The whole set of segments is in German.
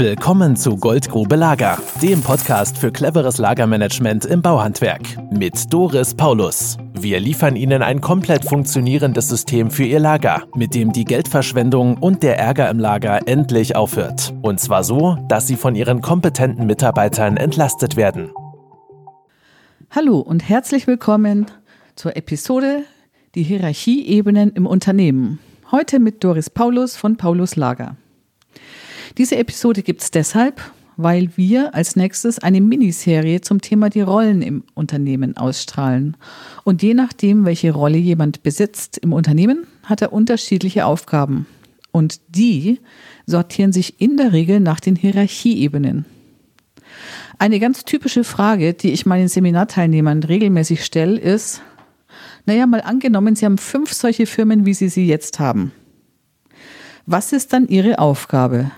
Willkommen zu Goldgrube Lager, dem Podcast für cleveres Lagermanagement im Bauhandwerk mit Doris Paulus. Wir liefern Ihnen ein komplett funktionierendes System für Ihr Lager, mit dem die Geldverschwendung und der Ärger im Lager endlich aufhört. Und zwar so, dass Sie von Ihren kompetenten Mitarbeitern entlastet werden. Hallo und herzlich willkommen zur Episode Die Hierarchieebenen im Unternehmen. Heute mit Doris Paulus von Paulus Lager. Diese Episode gibt es deshalb, weil wir als nächstes eine Miniserie zum Thema die Rollen im Unternehmen ausstrahlen. Und je nachdem, welche Rolle jemand besitzt im Unternehmen, hat er unterschiedliche Aufgaben. Und die sortieren sich in der Regel nach den Hierarchieebenen. Eine ganz typische Frage, die ich meinen Seminarteilnehmern regelmäßig stelle, ist, naja, mal angenommen, Sie haben fünf solche Firmen, wie Sie sie jetzt haben. Was ist dann Ihre Aufgabe?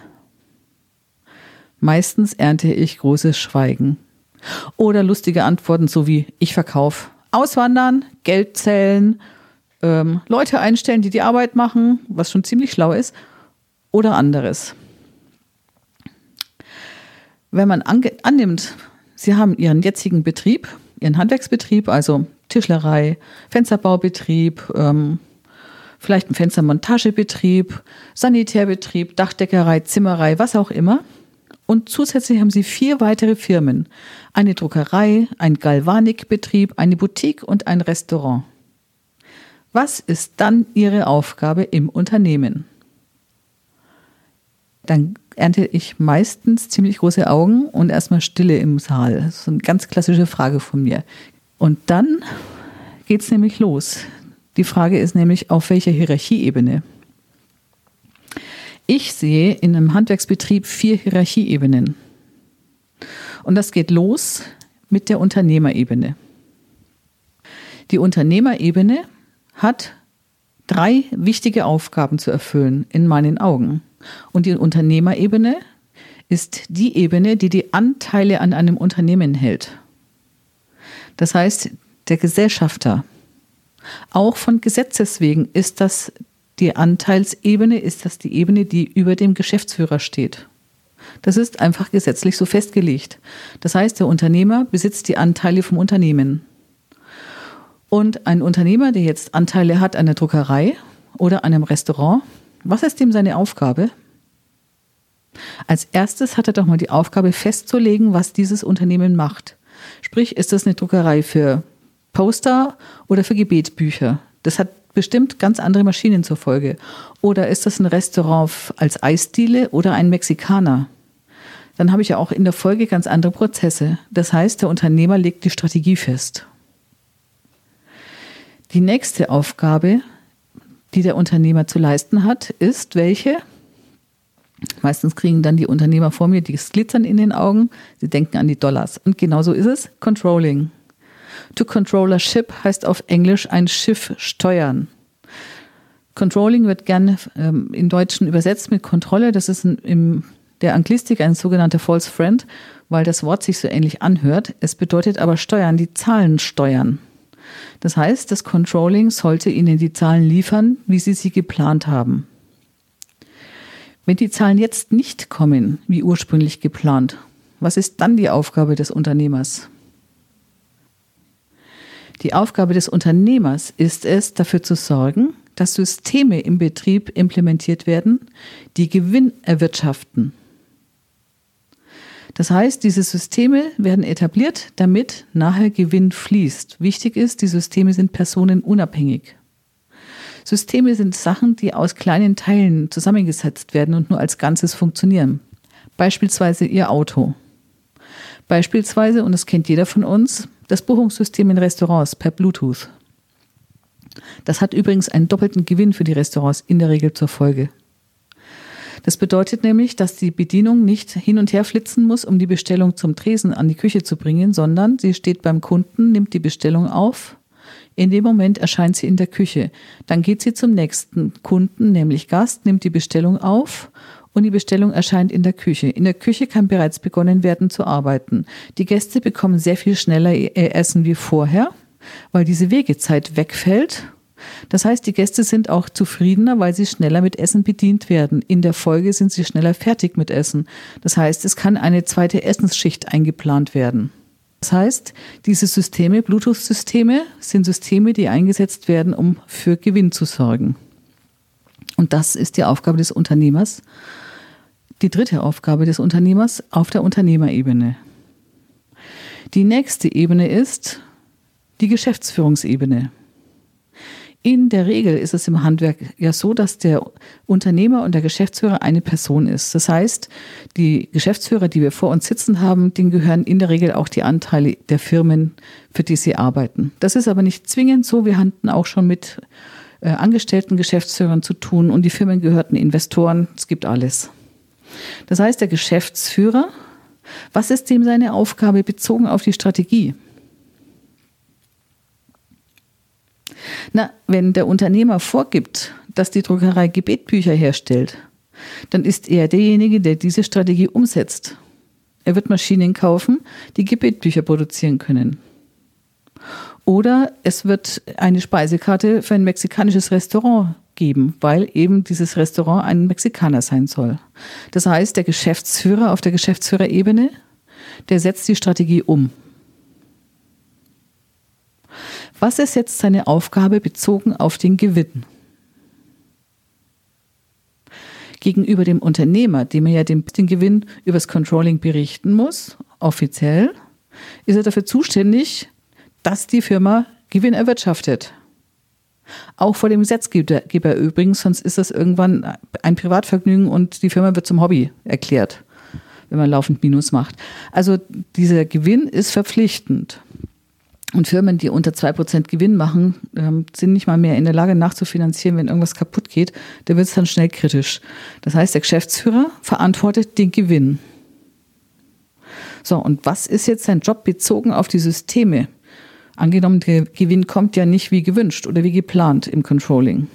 Meistens ernte ich großes Schweigen. Oder lustige Antworten so wie ich verkaufe. Auswandern, Geld zählen, ähm, Leute einstellen, die die Arbeit machen, was schon ziemlich schlau ist. Oder anderes. Wenn man annimmt, Sie haben Ihren jetzigen Betrieb, Ihren Handwerksbetrieb, also Tischlerei, Fensterbaubetrieb, ähm, vielleicht ein Fenstermontagebetrieb, Sanitärbetrieb, Dachdeckerei, Zimmerei, was auch immer – und zusätzlich haben sie vier weitere Firmen. Eine Druckerei, ein Galvanikbetrieb, eine Boutique und ein Restaurant. Was ist dann Ihre Aufgabe im Unternehmen? Dann ernte ich meistens ziemlich große Augen und erstmal Stille im Saal. Das ist eine ganz klassische Frage von mir. Und dann geht es nämlich los. Die Frage ist nämlich, auf welcher Hierarchieebene? Ich sehe in einem Handwerksbetrieb vier Hierarchieebenen. Und das geht los mit der Unternehmerebene. Die Unternehmerebene hat drei wichtige Aufgaben zu erfüllen in meinen Augen. Und die Unternehmerebene ist die Ebene, die die Anteile an einem Unternehmen hält. Das heißt, der Gesellschafter. Auch von Gesetzes wegen ist das die Anteilsebene ist das die Ebene, die über dem Geschäftsführer steht. Das ist einfach gesetzlich so festgelegt. Das heißt, der Unternehmer besitzt die Anteile vom Unternehmen. Und ein Unternehmer, der jetzt Anteile hat an der Druckerei oder einem Restaurant, was ist dem seine Aufgabe? Als erstes hat er doch mal die Aufgabe festzulegen, was dieses Unternehmen macht. Sprich, ist das eine Druckerei für Poster oder für Gebetbücher? Das hat bestimmt ganz andere Maschinen zur Folge. Oder ist das ein Restaurant als Eisdiele oder ein Mexikaner? Dann habe ich ja auch in der Folge ganz andere Prozesse. Das heißt, der Unternehmer legt die Strategie fest. Die nächste Aufgabe, die der Unternehmer zu leisten hat, ist welche? Meistens kriegen dann die Unternehmer vor mir das Glitzern in den Augen. Sie denken an die Dollars. Und genauso ist es. Controlling. To control a ship heißt auf Englisch ein Schiff steuern. Controlling wird gerne ähm, in Deutschen übersetzt mit Kontrolle. Das ist ein, im der Anglistik ein sogenannter False Friend, weil das Wort sich so ähnlich anhört. Es bedeutet aber steuern, die Zahlen steuern. Das heißt, das Controlling sollte Ihnen die Zahlen liefern, wie Sie sie geplant haben. Wenn die Zahlen jetzt nicht kommen, wie ursprünglich geplant, was ist dann die Aufgabe des Unternehmers? Die Aufgabe des Unternehmers ist es, dafür zu sorgen, dass Systeme im Betrieb implementiert werden, die Gewinn erwirtschaften. Das heißt, diese Systeme werden etabliert, damit nachher Gewinn fließt. Wichtig ist, die Systeme sind personenunabhängig. Systeme sind Sachen, die aus kleinen Teilen zusammengesetzt werden und nur als Ganzes funktionieren. Beispielsweise Ihr Auto. Beispielsweise, und das kennt jeder von uns, das Buchungssystem in Restaurants per Bluetooth. Das hat übrigens einen doppelten Gewinn für die Restaurants in der Regel zur Folge. Das bedeutet nämlich, dass die Bedienung nicht hin und her flitzen muss, um die Bestellung zum Tresen an die Küche zu bringen, sondern sie steht beim Kunden, nimmt die Bestellung auf. In dem Moment erscheint sie in der Küche. Dann geht sie zum nächsten Kunden, nämlich Gast, nimmt die Bestellung auf und die Bestellung erscheint in der Küche. In der Küche kann bereits begonnen werden zu arbeiten. Die Gäste bekommen sehr viel schneller ihr Essen wie vorher, weil diese Wegezeit wegfällt Das heißt, die Gäste sind auch zufriedener, weil sie schneller mit Essen bedient werden. In der Folge sind sie schneller fertig mit Essen. Das heißt, es kann eine zweite Essensschicht eingeplant werden. Das heißt, diese Systeme, Bluetooth-Systeme, sind Systeme, die eingesetzt werden, um für Gewinn zu sorgen. Und das ist die Aufgabe des Unternehmers. Die dritte Aufgabe des Unternehmers auf der Unternehmerebene. Die nächste Ebene ist die Geschäftsführungsebene. In der Regel ist es im Handwerk ja so, dass der Unternehmer und der Geschäftsführer eine Person ist. Das heißt, die Geschäftsführer, die wir vor uns sitzen haben, denen gehören in der Regel auch die Anteile der Firmen, für die sie arbeiten. Das ist aber nicht zwingend so. Wir hatten auch schon mit äh, angestellten Geschäftsführern zu tun und die Firmen gehörten Investoren. Es gibt alles. Das heißt, der Geschäftsführer, was ist dem seine Aufgabe bezogen auf die Strategie? Na, wenn der Unternehmer vorgibt, dass die Druckerei Gebetbücher herstellt, dann ist er derjenige, der diese Strategie umsetzt. Er wird Maschinen kaufen, die Gebetbücher produzieren können. Oder es wird eine Speisekarte für ein mexikanisches Restaurant geben, weil eben dieses Restaurant ein Mexikaner sein soll. Das heißt, der Geschäftsführer auf der Geschäftsführerebene, der setzt die Strategie um. Was ist jetzt seine Aufgabe bezogen auf den Gewinn? Gegenüber dem Unternehmer, dem er ja den, den Gewinn übers Controlling berichten muss, offiziell, ist er dafür zuständig, dass die Firma Gewinn erwirtschaftet. Auch vor dem Gesetzgeber übrigens, sonst ist das irgendwann ein Privatvergnügen und die Firma wird zum Hobby erklärt, wenn man laufend Minus macht. Also dieser Gewinn ist verpflichtend. Und Firmen, die unter 2% Gewinn machen, ähm, sind nicht mal mehr in der Lage nachzufinanzieren, wenn irgendwas kaputt geht. Da wird es dann schnell kritisch. Das heißt, der Geschäftsführer verantwortet den Gewinn. So, und was ist jetzt sein Job bezogen auf die Systeme? Angenommen, der Gewinn kommt ja nicht wie gewünscht oder wie geplant im Controlling.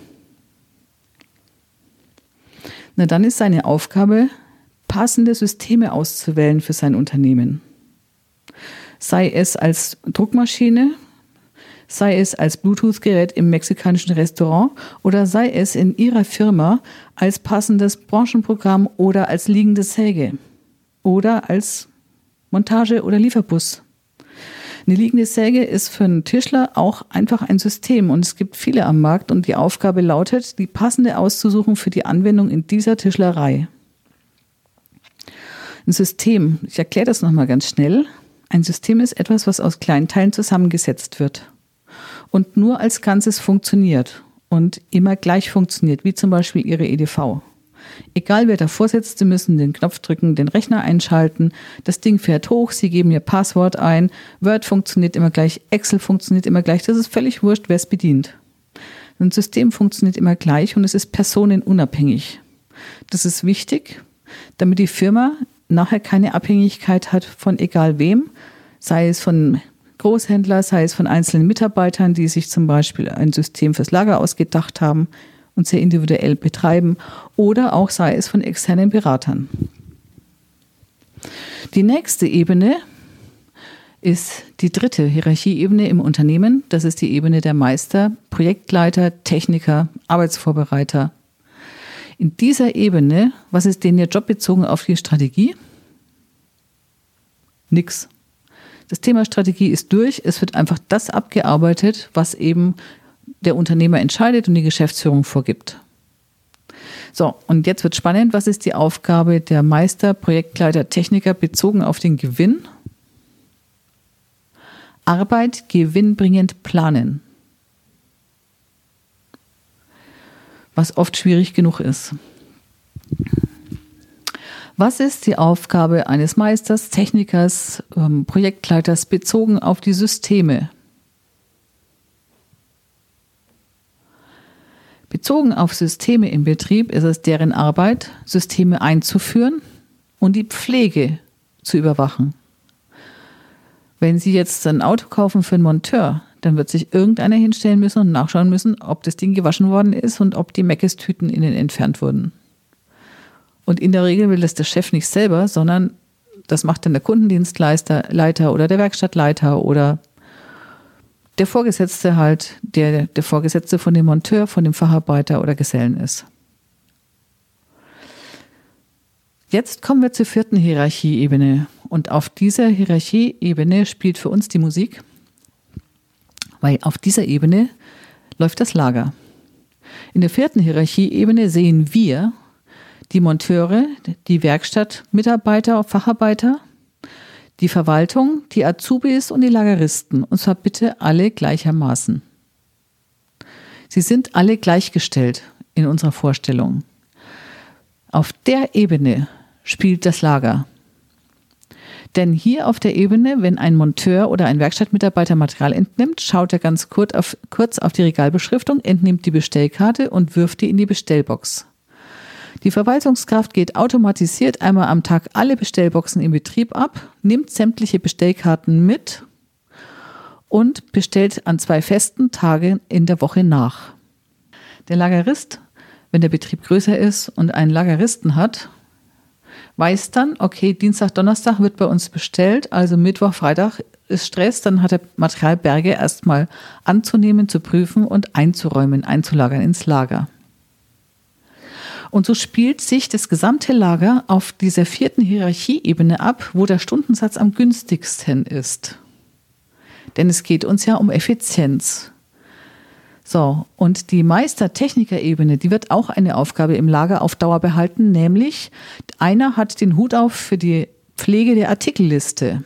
Na, dann ist seine Aufgabe, passende Systeme auszuwählen für sein Unternehmen sei es als Druckmaschine, sei es als Bluetooth-Gerät im mexikanischen Restaurant oder sei es in Ihrer Firma als passendes Branchenprogramm oder als liegende Säge oder als Montage- oder Lieferbus. Eine liegende Säge ist für einen Tischler auch einfach ein System und es gibt viele am Markt und die Aufgabe lautet, die passende auszusuchen für die Anwendung in dieser Tischlerei. Ein System, ich erkläre das nochmal ganz schnell. Ein System ist etwas, was aus kleinen Teilen zusammengesetzt wird und nur als Ganzes funktioniert und immer gleich funktioniert, wie zum Beispiel Ihre EDV. Egal wer davor sitzt, Sie müssen den Knopf drücken, den Rechner einschalten, das Ding fährt hoch, Sie geben Ihr Passwort ein, Word funktioniert immer gleich, Excel funktioniert immer gleich, das ist völlig wurscht, wer es bedient. Ein System funktioniert immer gleich und es ist personenunabhängig. Das ist wichtig, damit die Firma nachher keine Abhängigkeit hat von egal wem, sei es von Großhändler, sei es von einzelnen Mitarbeitern, die sich zum Beispiel ein System fürs Lager ausgedacht haben und sehr individuell betreiben, oder auch sei es von externen Beratern. Die nächste Ebene ist die dritte Hierarchieebene im Unternehmen. Das ist die Ebene der Meister, Projektleiter, Techniker, Arbeitsvorbereiter, in dieser Ebene, was ist denn Ihr Job bezogen auf die Strategie? Nix. Das Thema Strategie ist durch. Es wird einfach das abgearbeitet, was eben der Unternehmer entscheidet und die Geschäftsführung vorgibt. So, und jetzt wird spannend. Was ist die Aufgabe der Meister, Projektleiter, Techniker bezogen auf den Gewinn? Arbeit gewinnbringend planen. was oft schwierig genug ist. Was ist die Aufgabe eines Meisters, Technikers, ähm, Projektleiters bezogen auf die Systeme? Bezogen auf Systeme im Betrieb ist es deren Arbeit, Systeme einzuführen und die Pflege zu überwachen. Wenn Sie jetzt ein Auto kaufen für einen Monteur, dann wird sich irgendeiner hinstellen müssen und nachschauen müssen, ob das Ding gewaschen worden ist und ob die Meckes-Tüten innen entfernt wurden. Und in der Regel will das der Chef nicht selber, sondern das macht dann der Kundendienstleister Leiter oder der Werkstattleiter oder der Vorgesetzte halt der, der Vorgesetzte von dem Monteur, von dem Facharbeiter oder Gesellen ist. Jetzt kommen wir zur vierten Hierarchieebene. Und auf dieser Hierarchieebene spielt für uns die Musik, weil auf dieser Ebene läuft das Lager. In der vierten Hierarchieebene sehen wir die Monteure, die Werkstattmitarbeiter, Facharbeiter, die Verwaltung, die Azubis und die Lageristen. Und zwar bitte alle gleichermaßen. Sie sind alle gleichgestellt in unserer Vorstellung. Auf der Ebene spielt das Lager. Denn hier auf der Ebene, wenn ein Monteur oder ein Werkstattmitarbeiter Material entnimmt, schaut er ganz kurz auf, kurz auf die Regalbeschriftung, entnimmt die Bestellkarte und wirft die in die Bestellbox. Die Verwaltungskraft geht automatisiert einmal am Tag alle Bestellboxen im Betrieb ab, nimmt sämtliche Bestellkarten mit und bestellt an zwei festen Tagen in der Woche nach. Der Lagerist, wenn der Betrieb größer ist und einen Lageristen hat, weiß dann, okay, Dienstag, Donnerstag wird bei uns bestellt, also Mittwoch, Freitag ist Stress, dann hat er Materialberge erstmal anzunehmen, zu prüfen und einzuräumen, einzulagern ins Lager. Und so spielt sich das gesamte Lager auf dieser vierten Hierarchieebene ab, wo der Stundensatz am günstigsten ist. Denn es geht uns ja um Effizienz. So, und die Meister-Techniker-Ebene, die wird auch eine Aufgabe im Lager auf Dauer behalten, nämlich einer hat den Hut auf für die Pflege der Artikelliste.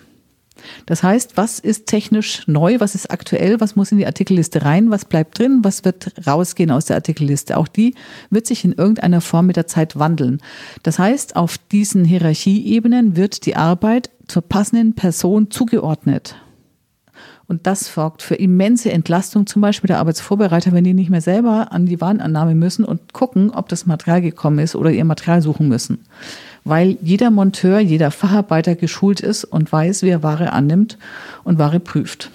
Das heißt, was ist technisch neu, was ist aktuell, was muss in die Artikelliste rein, was bleibt drin, was wird rausgehen aus der Artikelliste. Auch die wird sich in irgendeiner Form mit der Zeit wandeln. Das heißt, auf diesen Hierarchieebenen wird die Arbeit zur passenden Person zugeordnet. Und das sorgt für immense Entlastung, zum Beispiel der Arbeitsvorbereiter, wenn die nicht mehr selber an die Warenannahme müssen und gucken, ob das Material gekommen ist oder ihr Material suchen müssen. Weil jeder Monteur, jeder Facharbeiter geschult ist und weiß, wie er Ware annimmt und Ware prüft.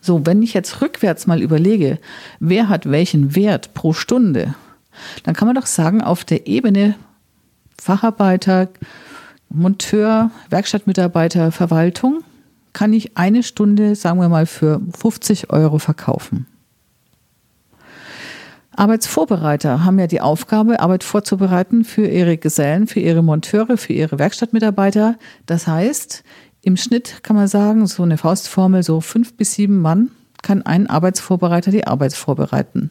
So, wenn ich jetzt rückwärts mal überlege, wer hat welchen Wert pro Stunde, dann kann man doch sagen, auf der Ebene Facharbeiter, Monteur, Werkstattmitarbeiter, Verwaltung, kann ich eine Stunde, sagen wir mal, für 50 Euro verkaufen. Arbeitsvorbereiter haben ja die Aufgabe, Arbeit vorzubereiten für ihre Gesellen, für ihre Monteure, für ihre Werkstattmitarbeiter. Das heißt, im Schnitt kann man sagen, so eine Faustformel, so fünf bis sieben Mann kann ein Arbeitsvorbereiter die Arbeit vorbereiten.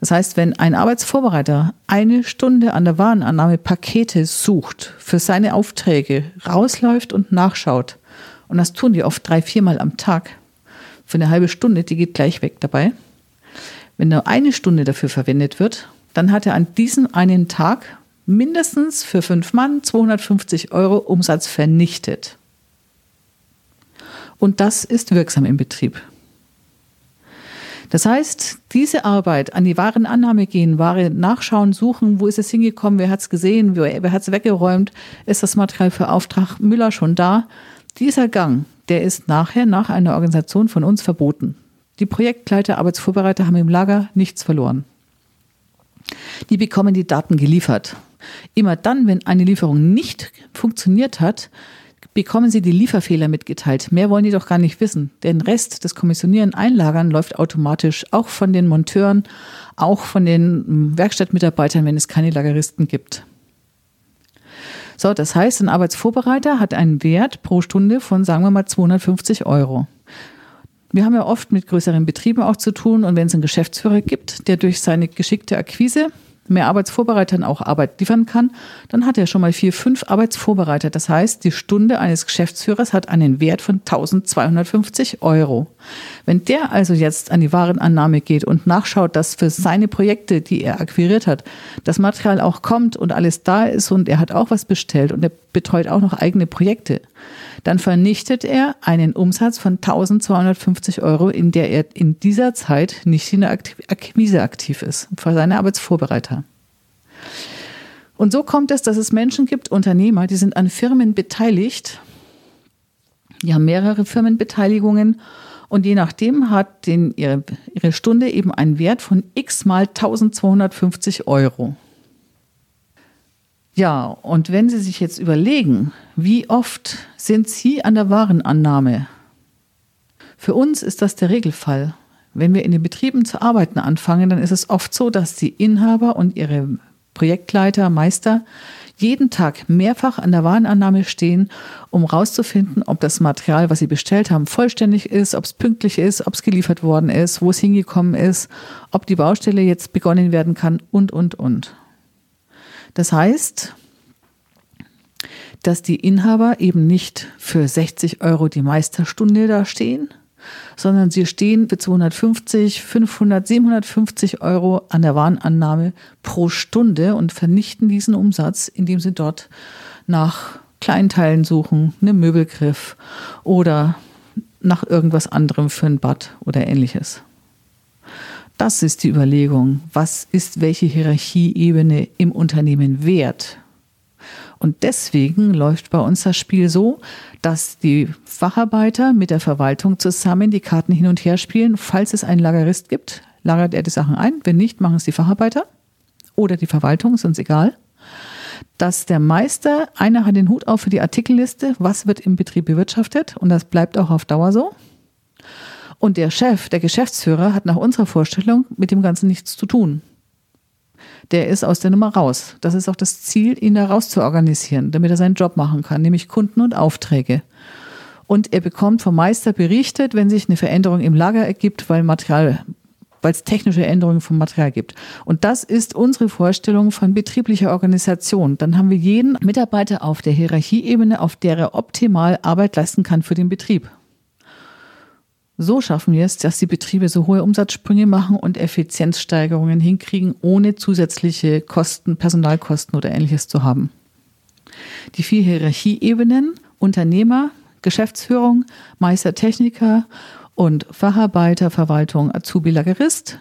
Das heißt, wenn ein Arbeitsvorbereiter eine Stunde an der Warenannahme Pakete sucht, für seine Aufträge rausläuft und nachschaut, und das tun die oft drei, viermal am Tag. Für eine halbe Stunde, die geht gleich weg dabei. Wenn nur eine Stunde dafür verwendet wird, dann hat er an diesem einen Tag mindestens für fünf Mann 250 Euro Umsatz vernichtet. Und das ist wirksam im Betrieb. Das heißt, diese Arbeit an die Warenannahme gehen, Ware nachschauen, suchen, wo ist es hingekommen, wer hat es gesehen, wer, wer hat es weggeräumt, ist das Material für Auftrag Müller schon da, dieser Gang, der ist nachher nach einer Organisation von uns verboten. Die Projektleiter, Arbeitsvorbereiter haben im Lager nichts verloren. Die bekommen die Daten geliefert. Immer dann, wenn eine Lieferung nicht funktioniert hat, bekommen sie die Lieferfehler mitgeteilt. Mehr wollen die doch gar nicht wissen. Den Rest des Kommissionieren, Einlagern läuft automatisch auch von den Monteuren, auch von den Werkstattmitarbeitern, wenn es keine Lageristen gibt. So, das heißt, ein Arbeitsvorbereiter hat einen Wert pro Stunde von, sagen wir mal, 250 Euro. Wir haben ja oft mit größeren Betrieben auch zu tun. Und wenn es einen Geschäftsführer gibt, der durch seine geschickte Akquise mehr Arbeitsvorbereitern auch Arbeit liefern kann, dann hat er schon mal vier, fünf Arbeitsvorbereiter. Das heißt, die Stunde eines Geschäftsführers hat einen Wert von 1250 Euro. Wenn der also jetzt an die Warenannahme geht und nachschaut, dass für seine Projekte, die er akquiriert hat, das Material auch kommt und alles da ist und er hat auch was bestellt und er betreut auch noch eigene Projekte, dann vernichtet er einen Umsatz von 1250 Euro, in der er in dieser Zeit nicht in der Akquise aktiv ist, für seine Arbeitsvorbereiter. Und so kommt es, dass es Menschen gibt, Unternehmer, die sind an Firmen beteiligt, die haben mehrere Firmenbeteiligungen und je nachdem hat den, ihre, ihre Stunde eben einen Wert von x mal 1250 Euro. Ja, und wenn Sie sich jetzt überlegen, wie oft sind Sie an der Warenannahme Für uns ist das der Regelfall. Wenn wir in den Betrieben zu arbeiten anfangen, dann ist es oft so, dass die Inhaber und ihre Projektleiter, Meister jeden Tag mehrfach an der Warenannahme stehen, um herauszufinden, ob das Material, was sie bestellt haben, vollständig ist, ob es pünktlich ist, ob es geliefert worden ist, wo es hingekommen ist, ob die Baustelle jetzt begonnen werden kann und, und, und. Das heißt, dass die Inhaber eben nicht für 60 Euro die Meisterstunde da stehen, sondern sie stehen für 250, 500, 750 Euro an der Warenannahme pro Stunde und vernichten diesen Umsatz, indem sie dort nach Kleinteilen suchen, einem Möbelgriff oder nach irgendwas anderem für ein Bad oder ähnliches. Das ist die Überlegung. Was ist welche Hierarchieebene im Unternehmen wert? Und deswegen läuft bei uns das Spiel so, dass die Facharbeiter mit der Verwaltung zusammen die Karten hin und her spielen. Falls es einen Lagerist gibt, lagert er die Sachen ein. Wenn nicht, machen es die Facharbeiter oder die Verwaltung, ist uns egal. Dass der Meister, einer hat den Hut auf für die Artikelliste, was wird im Betrieb bewirtschaftet und das bleibt auch auf Dauer so. Und der Chef, der Geschäftsführer, hat nach unserer Vorstellung mit dem Ganzen nichts zu tun der ist aus der Nummer raus. Das ist auch das Ziel, ihn da raus zu organisieren, damit er seinen Job machen kann, nämlich Kunden und Aufträge. Und er bekommt vom Meister berichtet, wenn sich eine Veränderung im Lager ergibt, weil Material weil es technische Änderungen vom Material gibt. Und das ist unsere Vorstellung von betrieblicher Organisation. Dann haben wir jeden Mitarbeiter auf der Hierarchieebene, auf der er optimal Arbeit leisten kann für den Betrieb. So schaffen wir es, dass die Betriebe so hohe Umsatzsprünge machen und Effizienzsteigerungen hinkriegen, ohne zusätzliche Kosten, Personalkosten oder ähnliches zu haben. Die vier Hierarchieebenen, Unternehmer, Geschäftsführung, Meister, Techniker und Facharbeiter, Verwaltung, Azubi, Lagerist,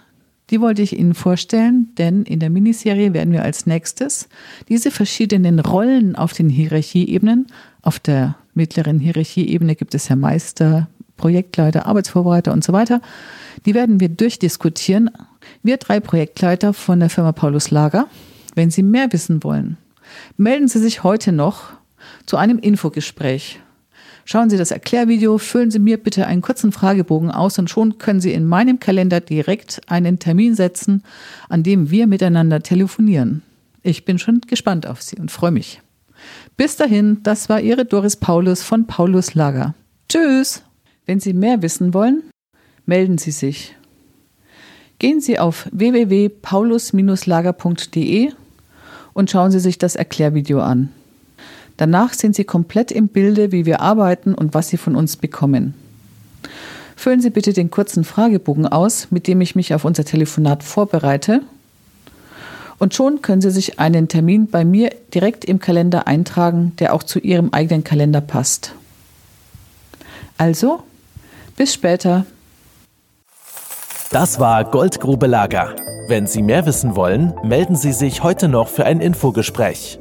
die wollte ich Ihnen vorstellen, denn in der Miniserie werden wir als nächstes diese verschiedenen Rollen auf den Hierarchieebenen, auf der mittleren Hierarchieebene gibt es ja Meister, Projektleiter, Arbeitsvorbereiter und so weiter. Die werden wir durchdiskutieren. Wir drei Projektleiter von der Firma Paulus Lager. Wenn Sie mehr wissen wollen, melden Sie sich heute noch zu einem Infogespräch. Schauen Sie das Erklärvideo, füllen Sie mir bitte einen kurzen Fragebogen aus und schon können Sie in meinem Kalender direkt einen Termin setzen, an dem wir miteinander telefonieren. Ich bin schon gespannt auf Sie und freue mich. Bis dahin, das war Ihre Doris Paulus von Paulus Lager. Tschüss! Wenn Sie mehr wissen wollen, melden Sie sich. Gehen Sie auf www.paulus-lager.de und schauen Sie sich das Erklärvideo an. Danach sind Sie komplett im Bilde, wie wir arbeiten und was Sie von uns bekommen. Füllen Sie bitte den kurzen Fragebogen aus, mit dem ich mich auf unser Telefonat vorbereite. Und schon können Sie sich einen Termin bei mir direkt im Kalender eintragen, der auch zu Ihrem eigenen Kalender passt. Also, bis später. Das war Goldgrube Lager. Wenn Sie mehr wissen wollen, melden Sie sich heute noch für ein Infogespräch.